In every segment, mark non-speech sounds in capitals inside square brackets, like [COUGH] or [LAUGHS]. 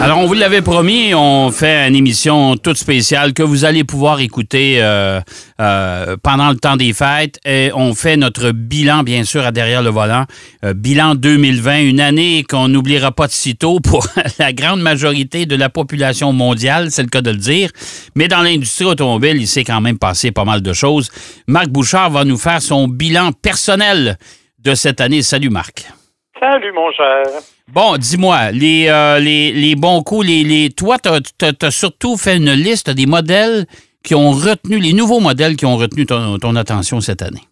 Alors, on vous l'avait promis, on fait une émission toute spéciale que vous allez pouvoir écouter euh, euh, pendant le temps des fêtes. Et on fait notre bilan, bien sûr, à Derrière le volant. Euh, bilan 2020, une année qu'on n'oubliera pas de sitôt pour [LAUGHS] la grande majorité de la population mondiale, c'est le cas de le dire. Mais dans l'industrie automobile, il s'est quand même passé pas mal de choses. Marc Bouchard va nous faire son bilan personnel de cette année. Salut, Marc. Salut, mon cher. Bon, dis-moi, les, euh, les, les, bons coups, les, les... toi, tu as, surtout fait une liste des modèles qui ont retenu, les nouveaux modèles qui ont retenu ton, ton attention cette année.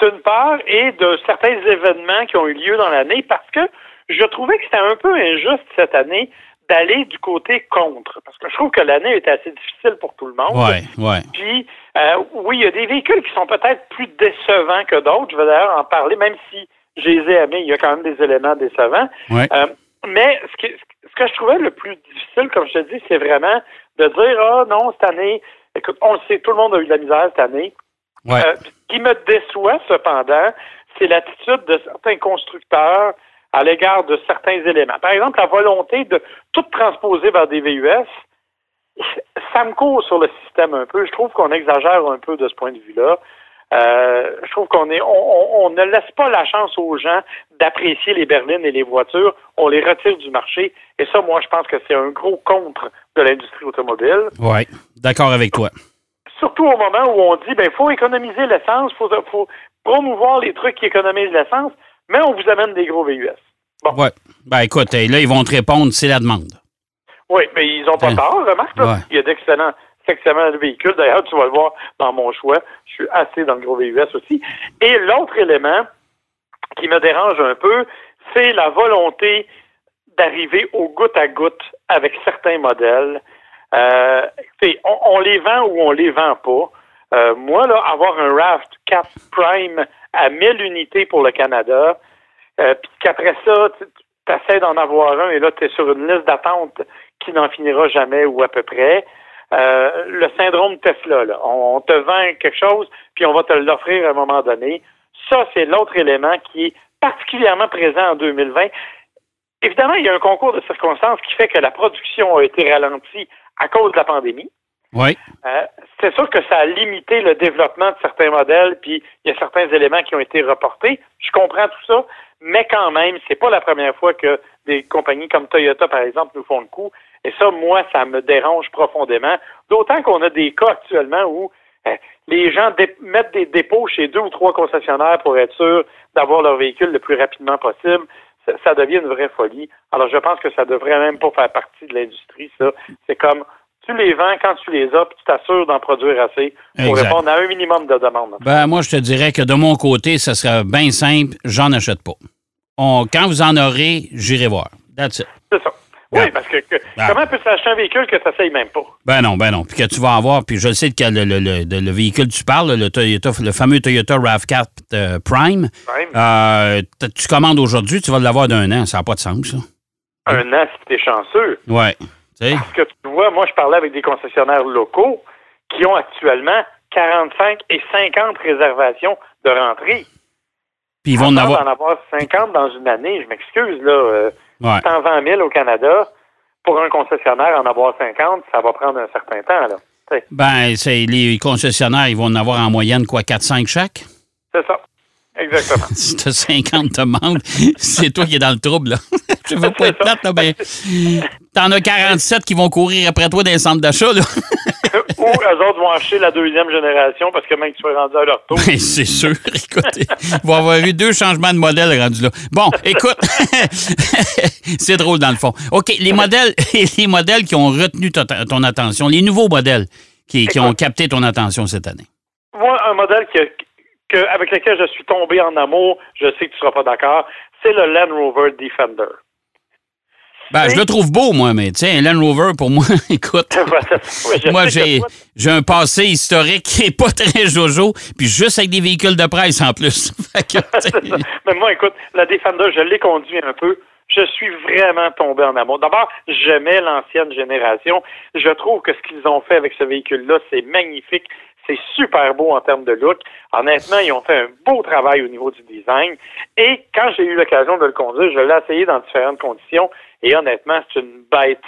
D'une part, et de certains événements qui ont eu lieu dans l'année, parce que je trouvais que c'était un peu injuste cette année d'aller du côté contre. Parce que je trouve que l'année était assez difficile pour tout le monde. Ouais, ouais. Puis, euh, oui, il y a des véhicules qui sont peut-être plus décevants que d'autres. Je vais d'ailleurs en parler, même si je les ai aimés. Il y a quand même des éléments décevants. Euh, mais ce que, ce que je trouvais le plus difficile, comme je te dis, c'est vraiment de dire Ah non, cette année, écoute, on le sait, tout le monde a eu de la misère cette année. Ouais. Euh, ce qui me déçoit cependant, c'est l'attitude de certains constructeurs à l'égard de certains éléments. Par exemple, la volonté de tout transposer vers des VUS, ça me court sur le système un peu. Je trouve qu'on exagère un peu de ce point de vue-là. Euh, je trouve qu'on est, on, ne laisse pas la chance aux gens d'apprécier les berlines et les voitures. On les retire du marché. Et ça, moi, je pense que c'est un gros contre de l'industrie automobile. Oui, d'accord avec toi. Surtout au moment où on dit, ben, faut économiser l'essence, faut, faut promouvoir les trucs qui économisent l'essence, mais on vous amène des gros VUS. Bon. Ouais. Ben, écoute, là, ils vont te répondre, c'est la demande. Oui, mais ils n'ont pas hein? tort, remarque. Il y a d'excellents effectivement le véhicule. D'ailleurs, tu vas le voir dans mon choix. Je suis assez dans le gros VUS aussi. Et l'autre élément qui me dérange un peu, c'est la volonté d'arriver au goutte à goutte avec certains modèles. Euh, on, on, les vend ou on les vend pas. Euh, moi, là, avoir un Raft 4 Prime à 1000 unités pour le Canada, euh, puis qu'après ça, tu essaies d'en avoir un et là, tu es sur une liste d'attente qui n'en finira jamais ou à peu près. Euh, le syndrome Tesla. On, te vend quelque chose, puis on va te l'offrir à un moment donné. Ça, c'est l'autre élément qui est particulièrement présent en 2020. Évidemment, il y a un concours de circonstances qui fait que la production a été ralentie à cause de la pandémie. Oui. Euh, c'est sûr que ça a limité le développement de certains modèles, puis il y a certains éléments qui ont été reportés. Je comprends tout ça, mais quand même, c'est pas la première fois que des compagnies comme Toyota, par exemple, nous font le coup. Et ça, moi, ça me dérange profondément. D'autant qu'on a des cas actuellement où euh, les gens mettent des dépôts chez deux ou trois concessionnaires pour être sûrs d'avoir leur véhicule le plus rapidement possible. Ça, devient une vraie folie. Alors, je pense que ça devrait même pas faire partie de l'industrie, ça. C'est comme tu les vends quand tu les as, puis tu t'assures d'en produire assez pour répondre à un minimum de demandes. Ben, moi, je te dirais que de mon côté, ça serait bien simple, j'en achète pas. quand vous en aurez, j'irai voir. That's it. C'est ça. Oui, parce que, ah. comment peux-tu acheter un véhicule que tu n'essayes même pas? Ben non, ben non. Puis que tu vas avoir, puis je sais que le, le, le, véhicule tu parles, le, Toyota, le fameux Toyota RAV4 euh, Prime, euh, tu commandes aujourd'hui, tu vas l'avoir d'un an. Ça n'a pas de sens, ça. Un an si tu es chanceux. Oui. Parce que tu vois, moi, je parlais avec des concessionnaires locaux qui ont actuellement 45 et 50 réservations de rentrée. Puis ils vont en avoir... en avoir 50 dans une année, je m'excuse, là. Euh, 120 000 au Canada, pour un concessionnaire en avoir 50, ça va prendre un certain temps. Là. Ben, c'est les concessionnaires, ils vont en avoir en moyenne quoi, 4-5 chaque? C'est ça. Exactement. [LAUGHS] si tu as 50 demandes, [LAUGHS] c'est toi qui es dans le trouble. Là. [LAUGHS] Je veux pas être plate, là, mais t'en as 47 qui vont courir après toi dans les centres d'achat. Là. [LAUGHS] Ou eux autres vont acheter la deuxième génération parce que même qu'ils soient rendus à leur tour. Ben, c'est sûr. [LAUGHS] Écoute, il va y avoir eu deux changements de modèle rendus là. Bon, écoute, [LAUGHS] c'est drôle dans le fond. OK, les modèles, les modèles qui ont retenu ton, attention, les nouveaux modèles qui, ont capté ton attention cette année. Moi, un modèle avec lequel je suis tombé en amour, je sais que tu ne seras pas d'accord, c'est le Land Rover Defender. Ben, je le trouve beau, moi, mais tiens, un Land Rover, pour moi, [LAUGHS] écoute. [LAUGHS] moi, j'ai, j'ai un passé historique qui n'est pas [LAUGHS] très jojo, puis juste avec des véhicules de presse en plus. mais moi, écoute, la Defender, je l'ai conduit un peu. Je suis vraiment tombé en amour. D'abord, j'aimais l'ancienne génération. Je trouve que ce qu'ils ont fait avec ce véhicule-là, c'est magnifique. C'est super beau en termes de look. Honnêtement, ils ont fait un beau travail au niveau du design. Et quand j'ai eu l'occasion de le conduire, je l'ai essayé dans différentes conditions. Et honnêtement, c'est une bête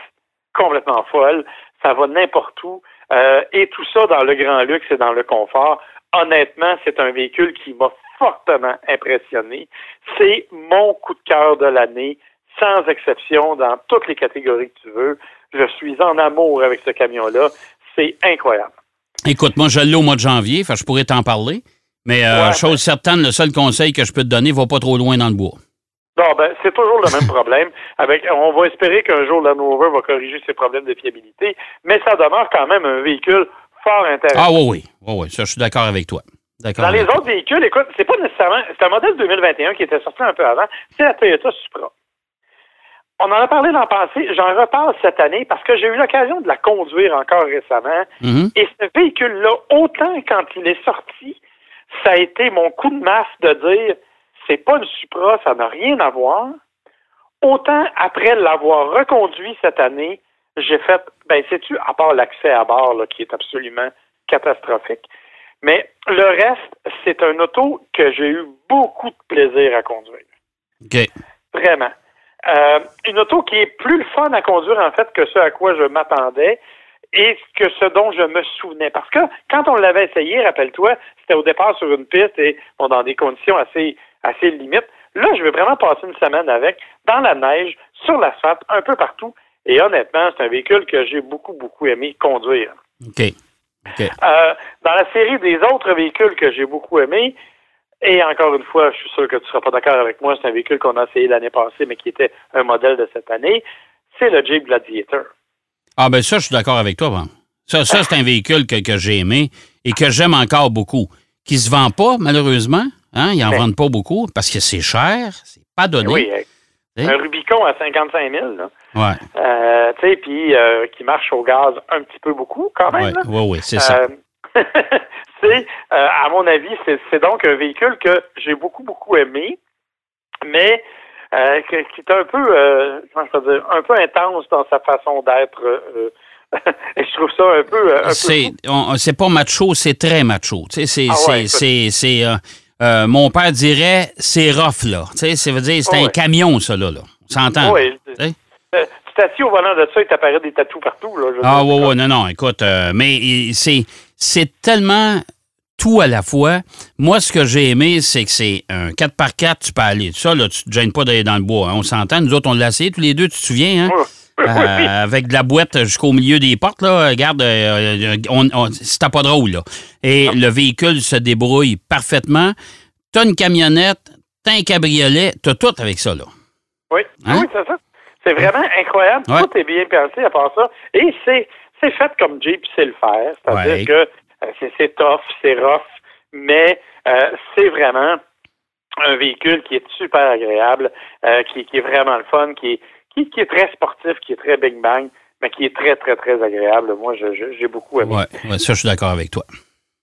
complètement folle. Ça va n'importe où. Euh, et tout ça dans le grand luxe et dans le confort. Honnêtement, c'est un véhicule qui m'a fortement impressionné. C'est mon coup de cœur de l'année, sans exception, dans toutes les catégories que tu veux. Je suis en amour avec ce camion-là. C'est incroyable. Écoute, moi, je l'ai au mois de janvier, je pourrais t'en parler. Mais euh, chose certaine, le seul conseil que je peux te donner, va pas trop loin dans le bois. Non, ben, c'est toujours le même problème. Avec, on va espérer qu'un jour, la Rover va corriger ses problèmes de fiabilité, mais ça demeure quand même un véhicule fort intéressant. Ah oui, oui, oui, oui, ça, je suis d'accord avec toi. Dans les autres véhicules, écoute, c'est pas nécessairement, c'est un modèle 2021 qui était sorti un peu avant, c'est la Toyota Supra. On en a parlé dans le passé, j'en reparle cette année parce que j'ai eu l'occasion de la conduire encore récemment. Mm-hmm. Et ce véhicule-là, autant quand il est sorti, ça a été mon coup de masse de dire c'est pas une Supra, ça n'a rien à voir. Autant après l'avoir reconduit cette année, j'ai fait, ben, sais-tu, à part l'accès à bord, qui est absolument catastrophique. Mais le reste, c'est un auto que j'ai eu beaucoup de plaisir à conduire. OK. Vraiment. Euh, une auto qui est plus le fun à conduire, en fait, que ce à quoi je m'attendais et que ce dont je me souvenais. Parce que quand on l'avait essayé, rappelle-toi, c'était au départ sur une piste et bon, dans des conditions assez assez limite. Là, je vais vraiment passer une semaine avec, dans la neige, sur l'asphalte, un peu partout. Et honnêtement, c'est un véhicule que j'ai beaucoup, beaucoup aimé conduire. OK. Euh, dans la série des autres véhicules que j'ai beaucoup aimé, et encore une fois, je suis sûr que tu ne seras pas d'accord avec moi, c'est un véhicule qu'on a essayé l'année passée, mais qui était un modèle de cette année, c'est le Jeep Gladiator. Ah ben ça, je suis d'accord avec toi. Ça, ça c'est un véhicule que, que j'ai aimé et que j'aime encore beaucoup, qui se vend pas, malheureusement, Hein? Ils n'en ben. vendent pas beaucoup parce que c'est cher, c'est pas donné. Oui, un Rubicon à 55 000. Là. Ouais. Euh, tu sais, puis euh, qui marche au gaz un petit peu beaucoup quand même. Oui, oui, c'est ça. Euh, [LAUGHS] c'est, à mon avis, c'est, donc un véhicule que j'ai beaucoup, beaucoup aimé, mais qui est un peu, comment je dire, un peu intense dans sa façon d'être. [LAUGHS] Je trouve ça un peu. c'est, c'est pas macho, c'est très macho. Tu sais, c'est, ah c'est, euh, mon père dirait c'est rough, là. Tu sais, ça veut dire c'est un camion, ça, là. là. On s'entend. Oui. Euh, tu assis au volant de ça et t'apparaît des tatous partout, là. ah, oui, oui, non, non, écoute, euh, mais c'est, c'est tellement tout à la fois. Moi, ce que j'ai aimé, c'est que c'est un 4x4, tu peux aller. Ça, là, tu te gênes pas d'aller dans le bois. Hein. On s'entend. Nous autres, on l'a essayé tous les deux, tu te souviens, hein? Euh, [LAUGHS] avec de la boîte jusqu'au milieu des portes, là, regarde, euh, on, c'était pas drôle, là. Et le véhicule se débrouille parfaitement. T'as une camionnette, t'as un cabriolet, t'as tout avec ça, là. Oui, hein? oui, c'est ça. C'est vraiment incroyable. Tout est bien pensé à part ça. Et c'est, c'est fait comme Jeep sait le faire. C'est-à-dire que euh, c'est, tough, c'est rough, mais c'est vraiment un véhicule qui est super agréable, qui, qui, est vraiment le fun, qui est, qui, est très sportif, qui est très bing bang, mais qui est très, très, très agréable. Moi, j'ai beaucoup aimé. Oui, ça, je suis d'accord avec toi.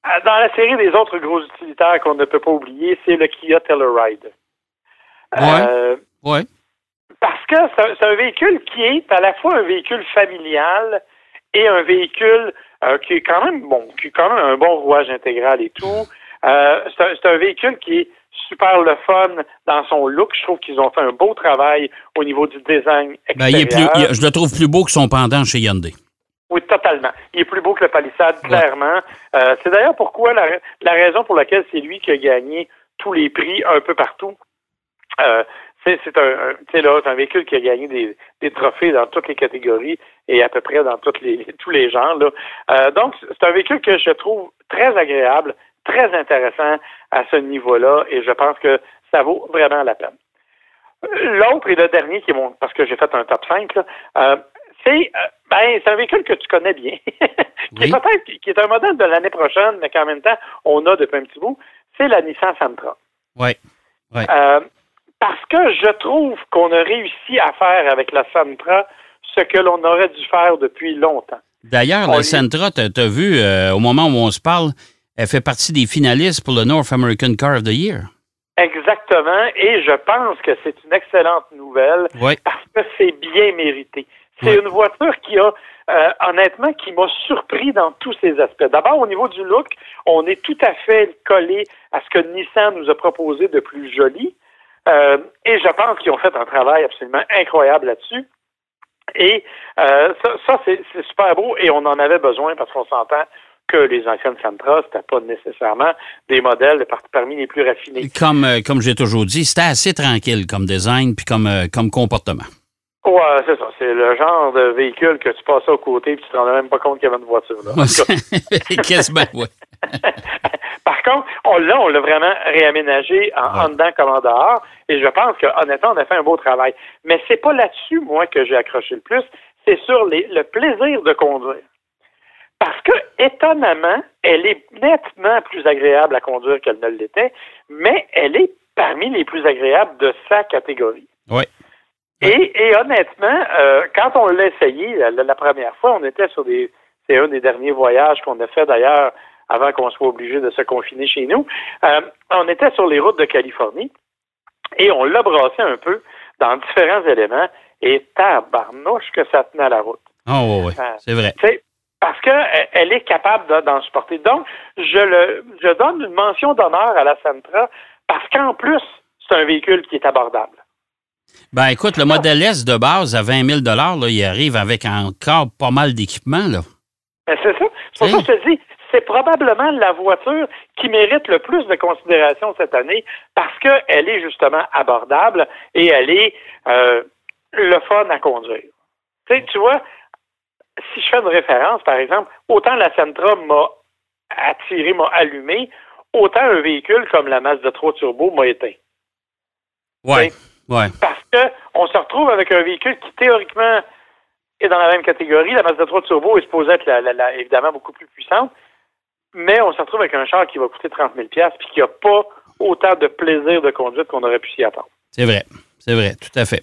Euh, dans la série des autres gros utilitaires qu'on ne peut pas oublier, c'est le Kia Telluride. Oui. Euh, ouais. Parce que c'est un véhicule qui est à la fois un véhicule familial et un véhicule euh, qui est quand même bon, qui est quand même un bon rouage intégral et tout. c'est un, véhicule qui est super le fun dans son look. Je trouve qu'ils ont fait un beau travail au niveau du design ben, extérieur. je le trouve plus beau que son pendant chez Hyundai. Oui, totalement. Il est plus beau que le Palisade, clairement. Euh, c'est d'ailleurs pourquoi la, raison pour laquelle c'est lui qui a gagné tous les prix un peu partout. Euh, c'est un, un véhicule qui a gagné des, trophées dans toutes les catégories et à peu près dans toutes les, tous les genres. Là. Euh, donc, c'est un véhicule que je trouve très agréable, très intéressant à ce niveau-là et je pense que ça vaut vraiment la peine. L'autre et le dernier qui est mon, parce que j'ai fait un top 5, euh, c'est euh, ben, c'est un véhicule que tu connais bien, [LAUGHS] qui est peut-être qui est un modèle de l'année prochaine, mais qu'en même temps, on a depuis un petit bout, c'est la Nissan Sentra. Oui. Euh, parce que je trouve qu'on a réussi à faire avec la Sentra ce que l'on aurait dû faire depuis longtemps. D'ailleurs, la Sentra, tu as, vu, au moment où on se parle, elle fait partie des finalistes pour le North American Car of the Year. Exactement, et je pense que c'est une excellente nouvelle parce que c'est bien mérité. C'est une voiture qui a euh, honnêtement, qui m'a surpris dans tous ces aspects. D'abord, au niveau du look, on est tout à fait collé à ce que Nissan nous a proposé de plus joli. Euh, et je pense qu'ils ont fait un travail absolument incroyable là-dessus. Et euh, ça, ça c'est super beau et on en avait besoin parce qu'on s'entend que les anciennes Sentra, c'était pas nécessairement des modèles parmi les plus raffinés. Comme, euh, comme j'ai toujours dit, c'était assez tranquille comme design puis comme, euh, comme comportement. Ouais, c'est ça. C'est le genre de véhicule que tu passes à côté et tu te rendais même pas compte qu'il y avait une voiture. Là. Quasiment, oui. [LAUGHS] [LAUGHS] Par contre, on l'a, on l'a vraiment réaménagé en, dedans comme en dehors. Et je pense que honnêtement, on a fait un beau travail. Mais c'est pas là-dessus, moi, que j'ai accroché le plus. C'est sur le plaisir de conduire. Parce que, étonnamment, elle est nettement plus agréable à conduire qu'elle ne l'était, mais elle est parmi les plus agréables de sa catégorie. Oui. Et, honnêtement, euh, quand on l'a essayé la, première fois, on était sur des. C'est un des derniers voyages qu'on a fait d'ailleurs avant qu'on soit obligé de se confiner chez nous. Euh, on était sur les routes de Californie et on l'a brassé un peu dans différents éléments et tabarnouche que ça tenait à la route. Oh, oui, c'est vrai parce qu'elle est capable d'en supporter. Donc, je, le, je donne une mention d'honneur à la Sentra parce qu'en plus, c'est un véhicule qui est abordable. Ben écoute, le modèle S de base à 20 000 là, il arrive avec encore pas mal d'équipements. Ben, c'est ça. C'est pour ça que je te dis, c'est probablement la voiture qui mérite le plus de considération cette année parce qu'elle est justement abordable et elle est euh, le fun à conduire. Tu sais, tu vois, si je fais une référence, par exemple, autant la Sentra m'a attiré, m'a allumé, autant un véhicule comme la Mazda 3 Turbo m'a éteint. Oui, ouais. Parce qu'on se retrouve avec un véhicule qui, théoriquement, est dans la même catégorie. La Mazda 3 Turbo est supposée être, évidemment, beaucoup plus puissante. Mais on se retrouve avec un char qui va coûter 30 000 puis qui n'a pas autant de plaisir de conduite qu'on aurait pu s'y attendre. C'est vrai. C'est vrai, tout à fait.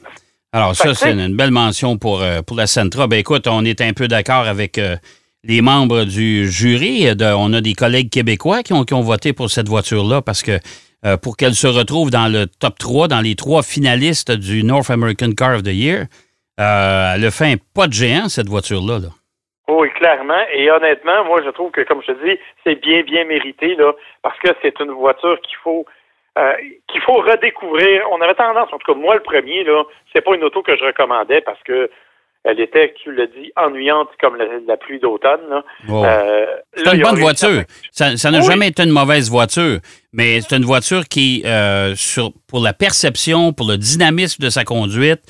Alors, ça, c'est une, belle mention pour, euh, pour la Centra. Ben écoute, on est un peu d'accord avec euh, les membres du jury. on a des collègues québécois qui ont, qui ont voté pour cette voiture-là parce que euh, pour qu'elle se retrouve dans le top 3, dans les trois finalistes du North American Car of the Year, elle a fait un pas de géant, cette voiture-là. Là. Oui, clairement. Et honnêtement, moi, je trouve que, comme je te dis, c'est bien, bien mérité, là, parce que c'est une voiture qu'il faut euh, qu'il faut redécouvrir. On avait tendance, en tout cas moi le premier, là, c'est pas une auto que je recommandais parce que elle était, tu l'as dit, ennuyante comme la, pluie d'automne. Euh, c'est une bonne voiture. Ça n'a jamais été une mauvaise voiture, mais c'est une voiture qui, euh, sur, pour la perception, pour le dynamisme de sa conduite,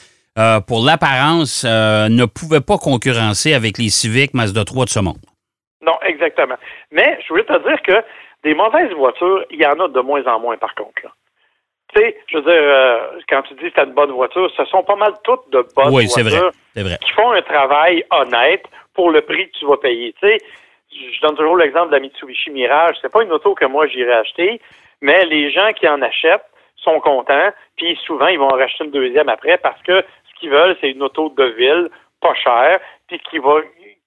pour l'apparence, ne pouvait pas concurrencer avec les Civic Mazda 3 de ce monde. Non, exactement. Mais je voulais te dire que des mauvaises voitures, il y en a de moins en moins, par contre. Tu sais, je veux dire, euh, quand tu dis que c'est une bonne voiture, ce sont pas mal toutes de bonnes voitures qui font un travail honnête pour le prix que tu vas payer. Tu sais, je donne toujours l'exemple de la Mitsubishi Mirage. C'est pas une auto que moi j'irais acheter, mais les gens qui en achètent sont contents, puis souvent ils vont en racheter une deuxième après parce que ce qu'ils veulent, c'est une auto de ville, pas chère, puis qui va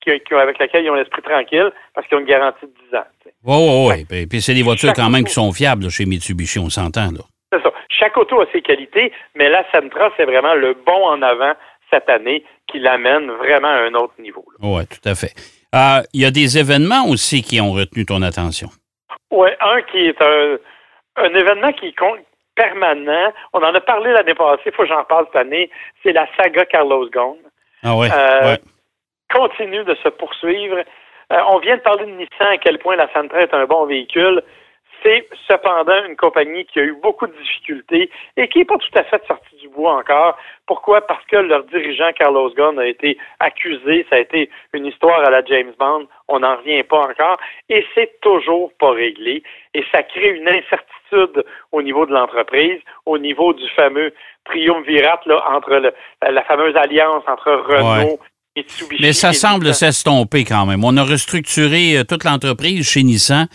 avec laquelle ils ont l'esprit tranquille parce qu'ils ont une garantie de 10 ans. Oui, oui, oui. Puis c'est des voitures quand même qui sont fiables chez Mitsubishi, on s'entend. C'est ça. Chaque auto a ses qualités, mais la Sentra, c'est vraiment le bon en avant cette année qui l'amène vraiment à un autre niveau. Oui, tout à fait. Euh, il y a des événements aussi qui ont retenu ton attention? Oui, un qui est un, événement qui compte permanent. On en a parlé l'année passée, il faut que j'en parle cette année. C'est la saga Carlos Ghosn. Ah oui. Euh, continue de se poursuivre. Euh, on vient de parler de Nissan, à quel point la Sentra est un bon véhicule. C'est cependant une compagnie qui a eu beaucoup de difficultés et qui n'est pas tout à fait sortie du bois encore. Pourquoi? Parce que leur dirigeant, Carlos Ghosn, a été accusé. Ça a été une histoire à la James Bond. On n'en revient pas encore. Et c'est toujours pas réglé. Et ça crée une incertitude au niveau de l'entreprise, au niveau du fameux triumvirat là, entre la fameuse alliance entre Renault mais ça semble s'estomper quand même. On a restructuré euh, toute l'entreprise chez Nissan.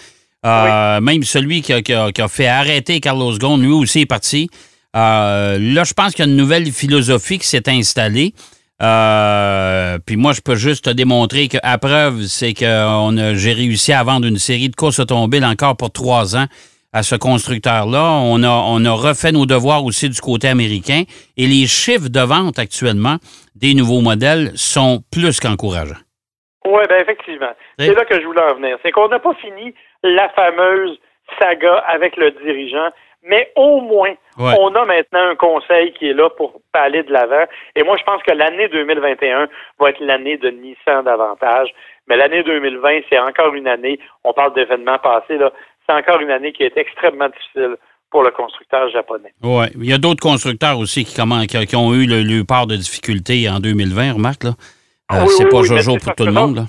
Euh, même celui qui a, fait arrêter Carlos Ghosn, lui aussi est parti. Euh, là, je pense qu'il y a une nouvelle philosophie qui s'est installée. puis moi, je peux juste te démontrer qu'à preuve, c'est que j'ai réussi à vendre une série de courses automobiles encore pour trois ans à ce constructeur-là. On a, on a refait nos devoirs aussi du côté américain et les chiffres de vente actuellement des nouveaux modèles sont plus qu'encourageants. Oui, ben effectivement. C'est là que je voulais en venir. C'est qu'on n'a pas fini la fameuse saga avec le dirigeant, mais au moins, on a maintenant un conseil qui est là pour aller de l'avant. Et moi, je pense que l'année 2021 va être l'année de Nissan davantage. Mais l'année 2020, c'est encore une année, on parle d'événements passés, là, c'est encore une année qui est extrêmement difficile pour le constructeur japonais. Oui, il y a d'autres constructeurs aussi qui, qui, ont eu le, part de difficultés en 2020, remarque, là. Euh, c'est pas Jojo pour tout le monde, là.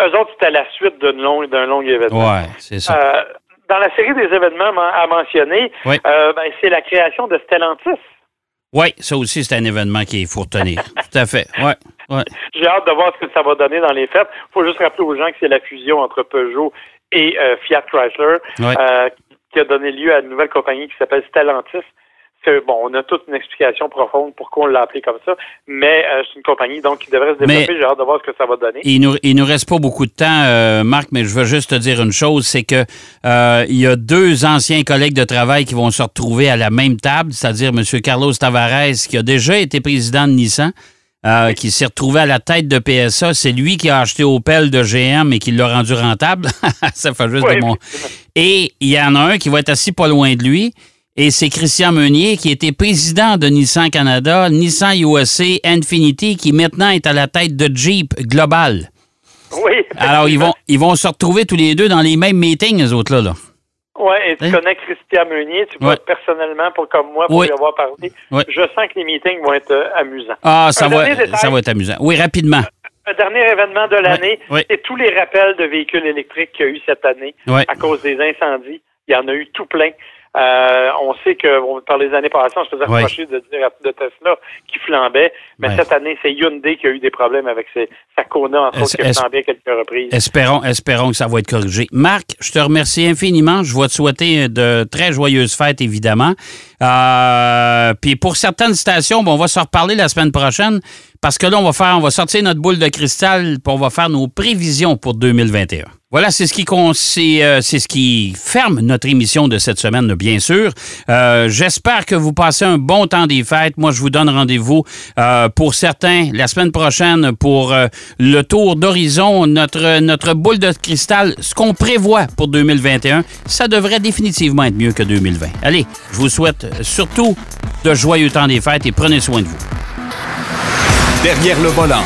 Eux autres, c'était la suite d'un long, long événement. Oui, c'est ça. Euh, dans la série des événements à mentionner, euh, ben, c'est la création de Stellantis. Oui, ça aussi, c'est un événement qu'il faut retenir. Tout à fait. Ouais, ouais. J'ai hâte de voir ce que ça va donner dans les fêtes. Il faut juste rappeler aux gens que c'est la fusion entre Peugeot et Fiat Chrysler qui a donné lieu à une nouvelle compagnie qui s'appelle Stellantis. Bon, on a toute une explication profonde pourquoi on l'a appelé comme ça, mais euh, c'est une compagnie donc qui devrait se développer. J'ai hâte de voir ce que ça va donner. Il nous, il nous reste pas beaucoup de temps, euh, Marc, mais je veux juste te dire une chose, c'est que euh, il y a deux anciens collègues de travail qui vont se retrouver à la même table, c'est-à-dire M. Carlos Tavares, qui a déjà été président de Nissan, qui s'est retrouvé à la tête de PSA. C'est lui qui a acheté Opel de GM et qui l'a rendu rentable. [LAUGHS] ça fait juste de mon... Et il y en a un qui va être assis pas loin de lui. Et c'est Christian Meunier qui était président de Nissan Canada, Nissan USA, Infinity, qui maintenant est à la tête de Jeep Global. Oui. Alors, ils vont, ils vont se retrouver tous les deux dans les mêmes meetings, les autres-là. Oui, et tu hein? connais Christian Meunier, tu vois personnellement, pour, comme moi, pour lui avoir parlé. Je sens que les meetings vont être euh, amusants. Ah, ça va, ça va être amusant. Oui, rapidement. Un dernier événement de l'année, c'est tous les rappels de véhicules électriques qu'il y a eu cette année à cause des incendies. Il y en a eu tout plein. Euh, on sait que par les années passées, on se faisait reprocher de Tesla qui flambait, mais cette année, c'est Hyundai qui a eu des problèmes avec ses, sa Kona, en qui a flambé à quelques reprises. Espérons, espérons que ça va être corrigé. Marc, je te remercie infiniment. Je vais te souhaiter de très joyeuses fêtes, évidemment. Euh, puis pour certaines stations, on va se reparler la semaine prochaine parce que là, on va faire, on va sortir notre boule de cristal, puis on va faire nos prévisions pour 2021. Voilà, c'est ce qui euh, c'est ce qui ferme notre émission de cette semaine, bien sûr. Euh, j'espère que vous passez un bon temps des fêtes. Moi, je vous donne rendez-vous euh, pour certains la semaine prochaine pour le tour d'horizon, notre notre boule de cristal, ce qu'on prévoit pour 2021. Ça devrait définitivement être mieux que 2020. Allez, je vous souhaite surtout de joyeux temps des fêtes et prenez soin de vous. Derrière le volant.